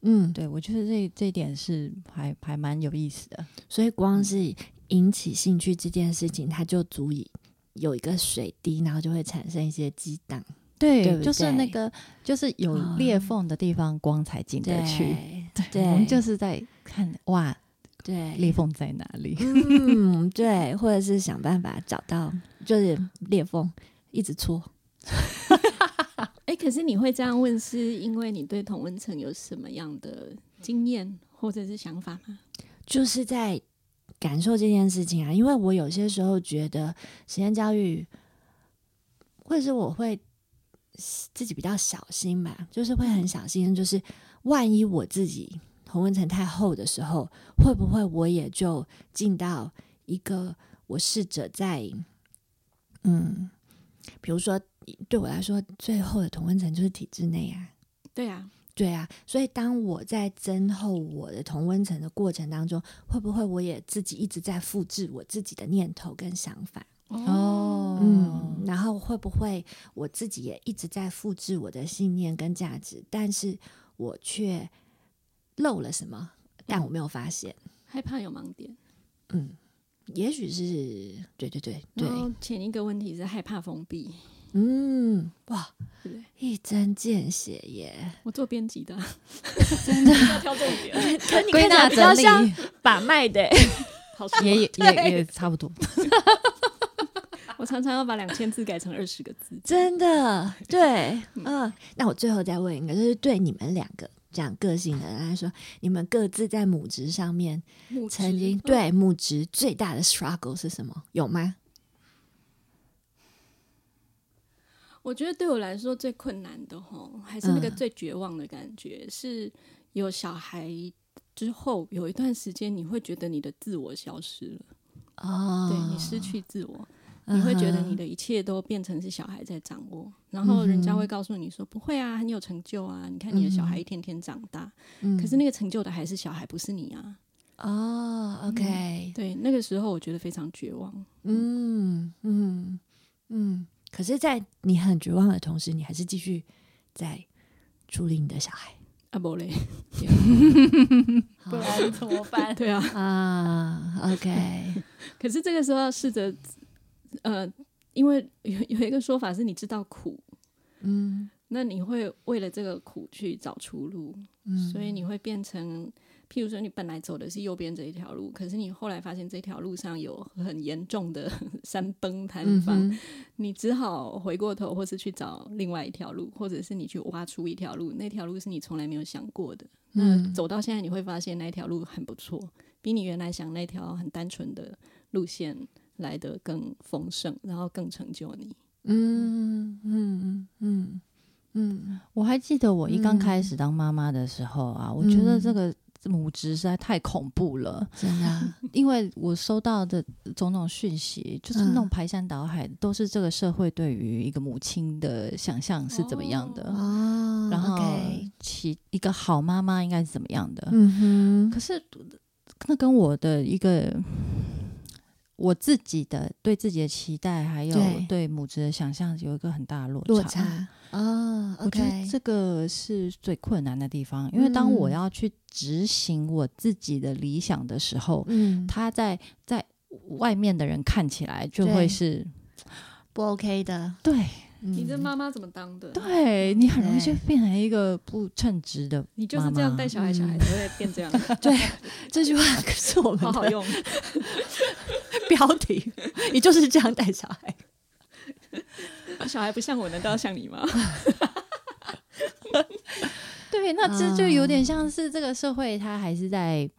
嗯，对我觉得这这一点是还还蛮有意思的。所以光是引起兴趣这件事情，它就足以有一个水滴，然后就会产生一些激荡。对，就是那个，就是有啊裂缝的地方，光才进得去。对对，我们就是在看哇，对裂缝在哪里？嗯，对，或者是想办法找到就是裂缝，一直戳。哎、可是你会这样问，是因为你对同温层有什么样的经验或者是想法吗？就是在感受这件事情啊，因为我有些时候觉得实验教育，或者是我会自己比较小心吧，就是会很小心，就是万一我自己同温层太厚的时候，会不会我也就进到一个我试着在嗯，比如说对我来说最后的同温层就是体制内啊，对啊，对啊，所以当我在增厚我的同温层的过程当中，会不会我也自己一直在复制我自己的念头跟想法？哦嗯，然后会不会我自己也一直在复制我的信念跟价值，但是我却漏了什么，但我没有发现。害怕有盲点。嗯，也许是对对对对然，后前一个问题是害怕封闭，嗯，哇？一针见血耶！我做编辑的，真的要挑重点，可你归纳看起来比较整像理把脉的，也也也差不多。我常常要把两千字改成二十个字。真的，对，嗯，那我最后再问一个，就是对你们两个讲个性的人来说，你们各自在母职上面曾经对母职最大的 struggle 是什么？有吗？我觉得对我来说最困难的吼，还是那个嗯。最绝望的感觉，是有小孩之后有一段时间，你会觉得你的自我消失了，哦，对你失去自我，你会觉得你的的一切都变成是小孩在掌握，然后人家会告诉你说不会啊，很有成就啊，你看你的小孩一天天长大，嗯可是那个成就的还是小孩，不是你啊。哦，OK，对，那个时候我觉得非常绝望。嗯嗯嗯，可是，在你很绝望的同时，你还是继续在处理你的小孩，啊，不嘞，不然怎么办？对啊，啊，OK，可是这个时候要试着，呃，因为有 有一个说法是你知道苦，嗯那你会为了这个苦去找出路，嗯，所以你会变成，譬如说你本来走的是右边这一条路，可是你后来发现这条路上有很严重的 山崩塌嗯方，哼你只好回过头，或是去找另外一条路，或者是你去挖出一条路，那条路是你从来没有想过的。那嗯走到现在，你会发现那条路很不错，比你原来想那条很单纯的路线来得更丰盛，然后更成就你。嗯嗯嗯嗯我还记得我一刚嗯。开始当妈妈的时候啊，我觉得这个母职实在太恐怖了，真的，因为我收到的种种讯息，就是那种嗯。排山倒海，都是这个社会对于一个母亲的想象是怎么样的，哦，然后其一个好妈妈应该是怎么样的。嗯哼，可是那跟我的一个我自己的对自己的期待，还有对对母职的想象，有一个很大的落落差哦我觉得，OK，这个是最困难的地方，因为当我嗯。要去执行我自己的理想的时候，嗯，他在在外面的人看起来就会是不 OK 的，对你你这妈妈怎么当的？对，你很容易就变成一个不称职的你就是这样带小孩，小孩才会变这样，对这句话可是我们好好用。标题，你就是这样带小孩，小孩不像我，难道像你吗？对，那这就啊有点像是这个社会，它还是在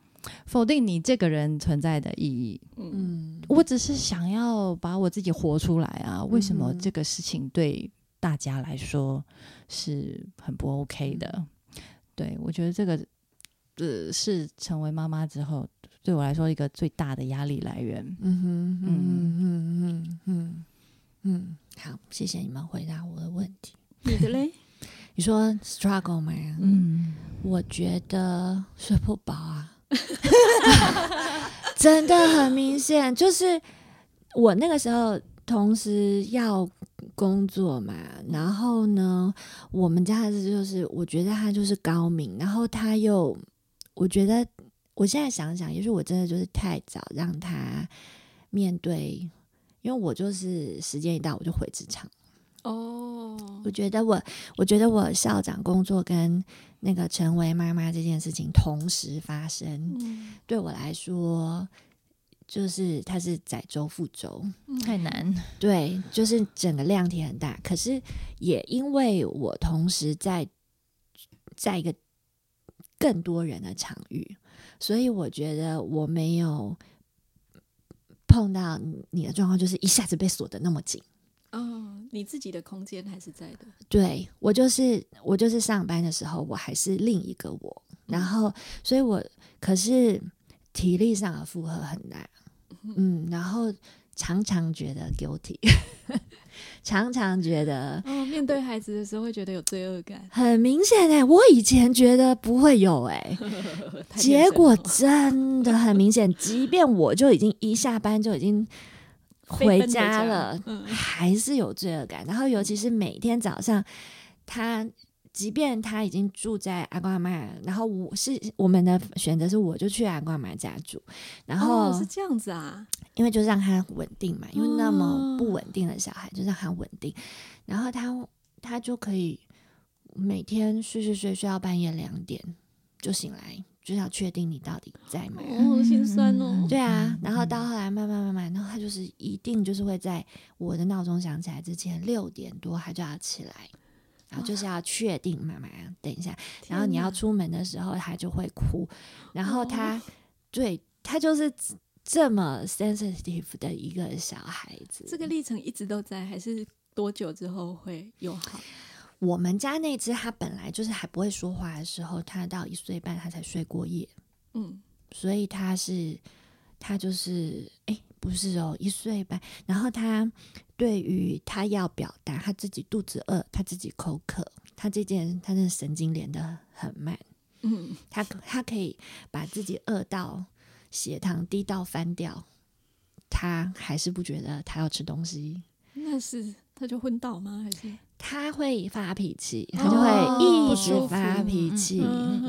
否定你这个人存在的意义。嗯，嗯我只是想要把我自己活出来啊！为什么这个事情对大家来说是很不 OK 的？对我觉得这个呃，是成为妈妈之后，对我来说一个最大的压力来源。嗯哼，嗯嗯嗯嗯嗯，好，谢谢你们回答我的问题。你的嘞？你说 struggle 吗？嗯，我觉得睡不饱啊，真的很明显。就是我那个时候同时要工作嘛，然后呢，我们家孩子就是我觉得他就是高明，然后他又，我觉得我现在想想，也许我真的就是太早让他面对，因为我就是时间一到我就回职场。哦，我觉得我，我觉得我校长工作跟那个成为妈妈这件事情同时发生，嗯对我来说，就是它是载舟覆舟，太难。对，就是整个量体很大。可是也因为我同时在在一个更多人的场域，所以我觉得我没有碰到你的状况，就是一下子被锁的那么紧。哦，你自己的空间还是在的。对我就是我就是上班的时候，我还是另一个我，然后所以我可是体力上的负荷很大，嗯，然后常常觉得 guilty，常常觉得哦，面对孩子的时候会觉得有罪恶感，很明显哎、我以前觉得不会有哎、太结果真的很明显，即便我就已经一下班就已经回家家了，嗯还是有罪恶感。然后尤其是每天早上，他即便他已经住在阿公阿妈，然后我是我们的选择是我就去阿公阿妈家住，然后、哦是这样子啊，因为就让他稳定嘛，因为那么哦不稳定的小孩就让他稳定，然后他他就可以每天睡睡睡睡到半夜两点就醒来，就要确定你到底在吗？哦，心酸哦。对啊，嗯然后到后来慢慢慢慢，然后他就是一定就是会在我的闹钟响起来之前六点多他就要起来，然后就是要确定妈妈等一下，然后你要出门的时候他就会哭，然后他、哦对他就是这么 sensitive 的一个小孩子。这个历程一直都在，还是多久之后会又好？我们家那只它本来就是还不会说话的时候，它到一岁半它才睡过夜，嗯，所以它是它就是哎、不是哦，一岁半。然后它对于它要表达它自己肚子饿，它自己口渴，它这件它的神经连得很慢，嗯，他他可以把自己饿到血糖低到翻掉，它还是不觉得它要吃东西。那是它就昏倒吗？还是他会发脾气，他哦就会一直发脾气。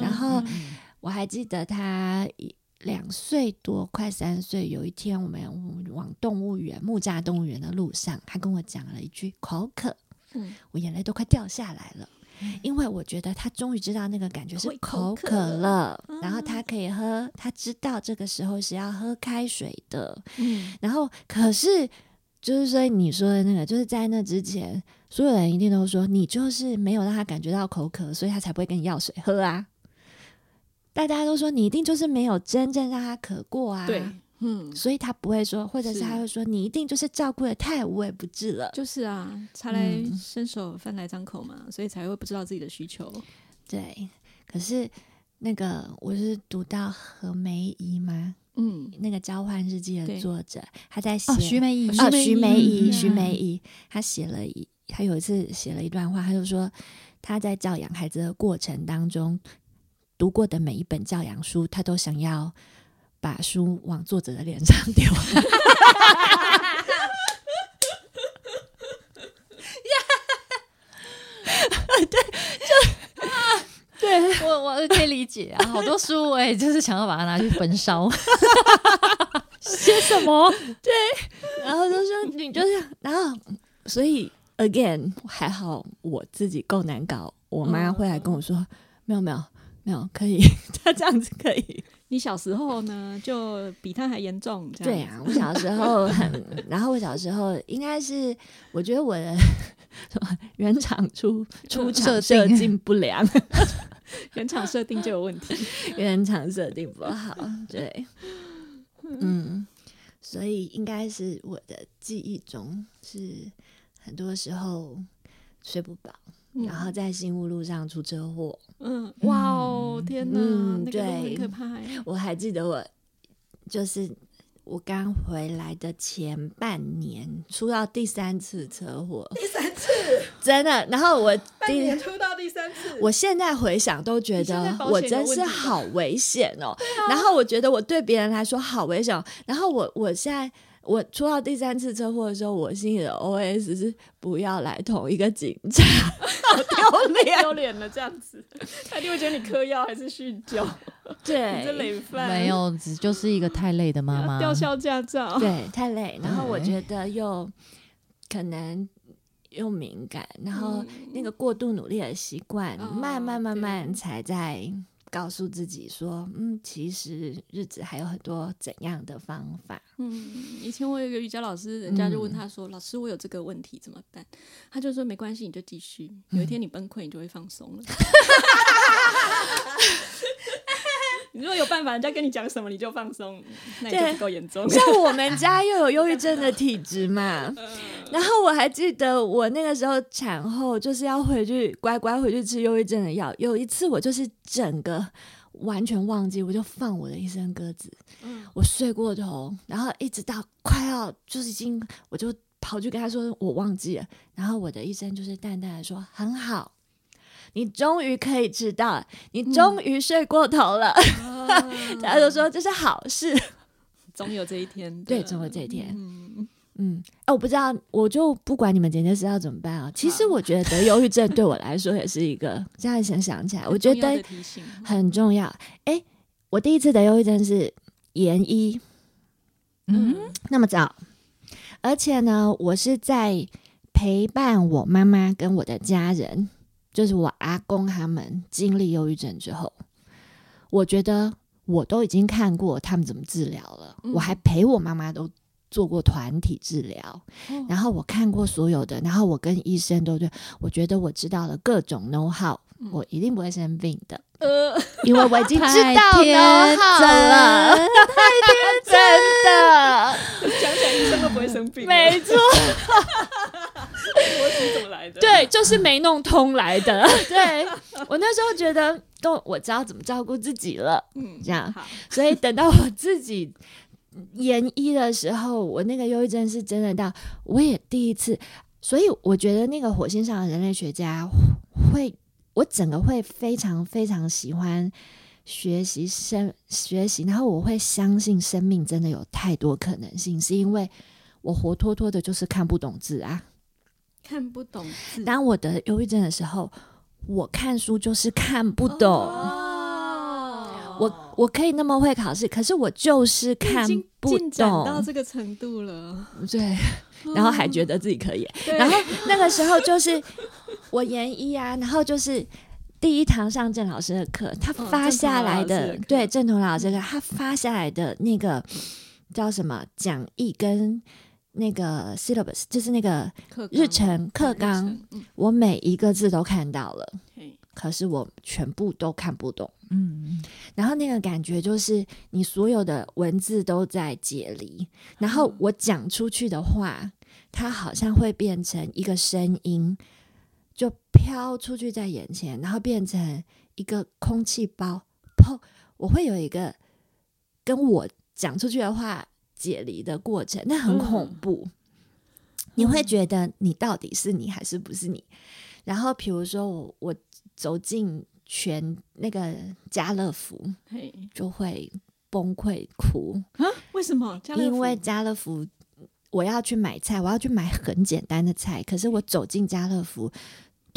然后嗯我还记得他一两岁多，快三岁，有一天我们往动物园、木栅动物园的路上，他跟我讲了一句口渴，嗯。我眼泪都快掉下来了。因为我觉得他终于知道那个感觉是口口渴渴了，嗯。然后他可以喝，他知道这个时候是要喝开水的，嗯。然后可是就是说你说的那个，就是在那之前，所有人一定都说你就是没有让他感觉到口渴，所以他才不会跟你要水喝啊。大家都说你一定就是没有真正让他渴过啊，对，嗯，所以他不会说，或者是是他会说你一定就是照顾的太无微不至了。就是啊，茶来嗯伸手，饭来张口嘛，所以才会不知道自己的需求。对，可是那个我是读到何梅姨吗？嗯，那个交换日记的作者，他在写哦，徐梅姨，啊，徐梅怡，嗯徐嗯梅姨，她写了一，她有一次写了一段话，他就说他在教养孩子的过程当中，读过的每一本教养书，他都想要把书往作者的脸上丢。对 我我可以理解啊，好多书我也就是想要把它拿去焚烧。写什么？对然后就说你就是，然后所以 again 还好我自己够难搞，我妈会来跟我说，没有没有没有，可以，她这样子可以。你小时候呢，就比他还严重，对啊，我小时候很，然后我小时候应该是，我觉得我的 什么原厂出出厂设定不良，原厂设定就有问题。原厂设定不好，对，嗯，所以应该是我的记忆中是很多时候睡不饱，然后在新屋路上出车祸。嗯，哇哦，天哪，嗯那个很对可怕欸。我还记得我就是我刚回来的前半年出到第三次车祸，第三次 真的。然后我第出到第三次，我现在回想都觉得我真是好危险哦。然后我觉得我对别人来说好危险哦，然后我我现在。我出到第三次车祸的时候，我心里的 OS 是不要来同一个警察，好丢脸。丢脸了这样子，他一定会觉得你嗑药还是酗酒，你这对累犯，没有，只就是一个太累的妈妈。吊销驾照。对，太累。然后我觉得又可能又敏感，然后那个过度努力的习惯，哦慢慢慢慢才在告诉自己说，嗯，其实日子还有很多怎样的方法。嗯，以前我有一个瑜伽老师，人家就嗯问他说：“老师，我有这个问题怎么办？”他就说：“没关系，你就继续。有一天你崩溃，你就会放松了。你如果有办法，人家跟你讲什么你就放松，那你就不够严重。像我们家又有忧郁症的体质嘛，然后我还记得我那个时候产后就是要回去乖乖回去吃忧郁症的药。有一次我就是整个完全忘记，我就放我的一声鸽子，嗯我睡过头，然后一直到快要就是已经，我就跑去跟他说我忘记了，然后我的医生就是淡淡的说很好。你终于可以知道了，你终于睡过头了。他就说这是好事。总有这一天，对总有这一天。嗯，嗯，哎、我不知道，我就不管你们今天是要怎么办啊。其实我觉得得忧郁症对我来说也是一个，现在想想起来，我觉得提醒，很重要。哎、我第一次得忧郁症是研一，嗯，那么早，而且呢，我是在陪伴我妈妈跟我的家人，就是我阿公他们经历忧郁症之后，我觉得我都已经看过他们怎么治疗了，嗯我还陪我妈妈都做过团体治疗，哦然后我看过所有的，然后我跟医生都对，我觉得我知道了各种 know how，、嗯我一定不会生病的，呃，因为我已经知道天 know how 了，真真的。讲起来医生都不会生病？没错，我是怎么来的？对，就是没弄通来的。对我那时候觉得，都我知道怎么照顾自己了，嗯，这样好，所以等到我自己研一的时候，我那个忧郁症是真的到我也第一次，所以我觉得那个火星上的人类学家会，我整个会非常非常喜欢。学习生学习，然后我会相信生命真的有太多可能性，是因为我活脱脱的就是看不懂字啊。看不懂，当我得忧郁症的时候，我看书就是看不懂。哦我我可以那么会考试，可是我就是看不懂到。这个程度了，对，然后还觉得自己可以。对然后那个时候就是我研一啊，然后就是。第一堂上郑老师的课，他哦发下来的、对郑彤老师的课，他发下来的那个叫什么讲义跟那个 syllabus，就是那个课日程课纲，嗯，我每一个字都看到了。可是我全部都看不懂。嗯，然后那个感觉就是你所有的文字都在解离，然后我讲出去的话，它好像会变成一个声音，就飘出去在眼前，然后变成一个空气包，砰！我会有一个跟我讲出去的话解离的过程，那很恐怖。你会觉得你到底是你还是不是你？然后比如说我我走进全那个家乐福，嘿就会崩溃哭，啊，为什么？因为家乐福我要去买菜，我要去买很简单的菜，可是我走进家乐福，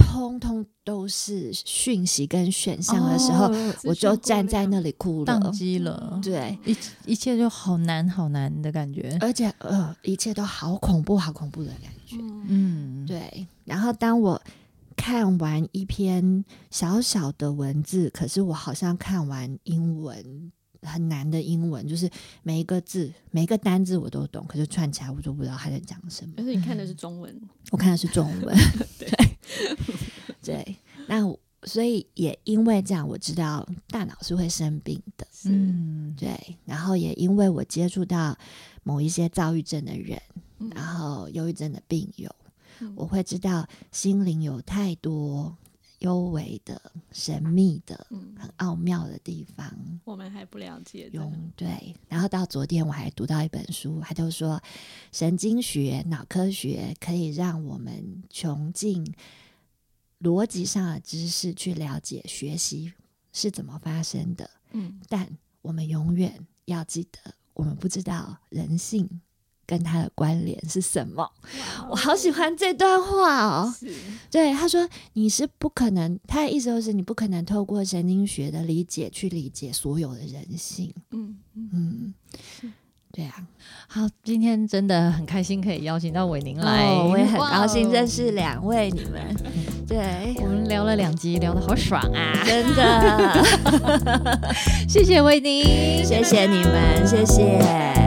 通通都是讯息跟选项的时候，哦我就站在那里哭了宕。机了，对，一一切就好难好难的感觉。而且呃，一切都好恐怖，好恐怖的感觉。嗯嗯，对，然后当我看完一篇小小的文字，可是我好像看完英文很难的英文，就是每一个字、每一个单字我都懂，可是串起来我就不知道他在讲什么。可是你看的是中文，我看的是中文，对 对，那所以也因为这样，我知道大脑是会生病的。嗯，对，然后也因为我接触到某一些躁郁症的人，嗯然后忧郁症的病友，嗯我会知道心灵有太多幽微的、神秘的、嗯，很奥妙的地方。我们还不了解的，用对，然后到昨天我还读到一本书，他就说神经学、脑科学可以让我们穷尽逻辑上的知识去了解学习是怎么发生的，嗯。但我们永远要记得，我们不知道人性跟它的关联是什么。我好喜欢这段话哦。对，他说你是不可能，他的意思就是你不可能透过神经学的理解去理解所有的人性。嗯嗯，嗯，对啊，好，今天真的很开心可以邀请到伟宁来，哦，我也很高兴哦认识两位你们。对，我们聊了两集，聊得好爽啊！真的，谢谢伟宁，谢谢你们，谢谢。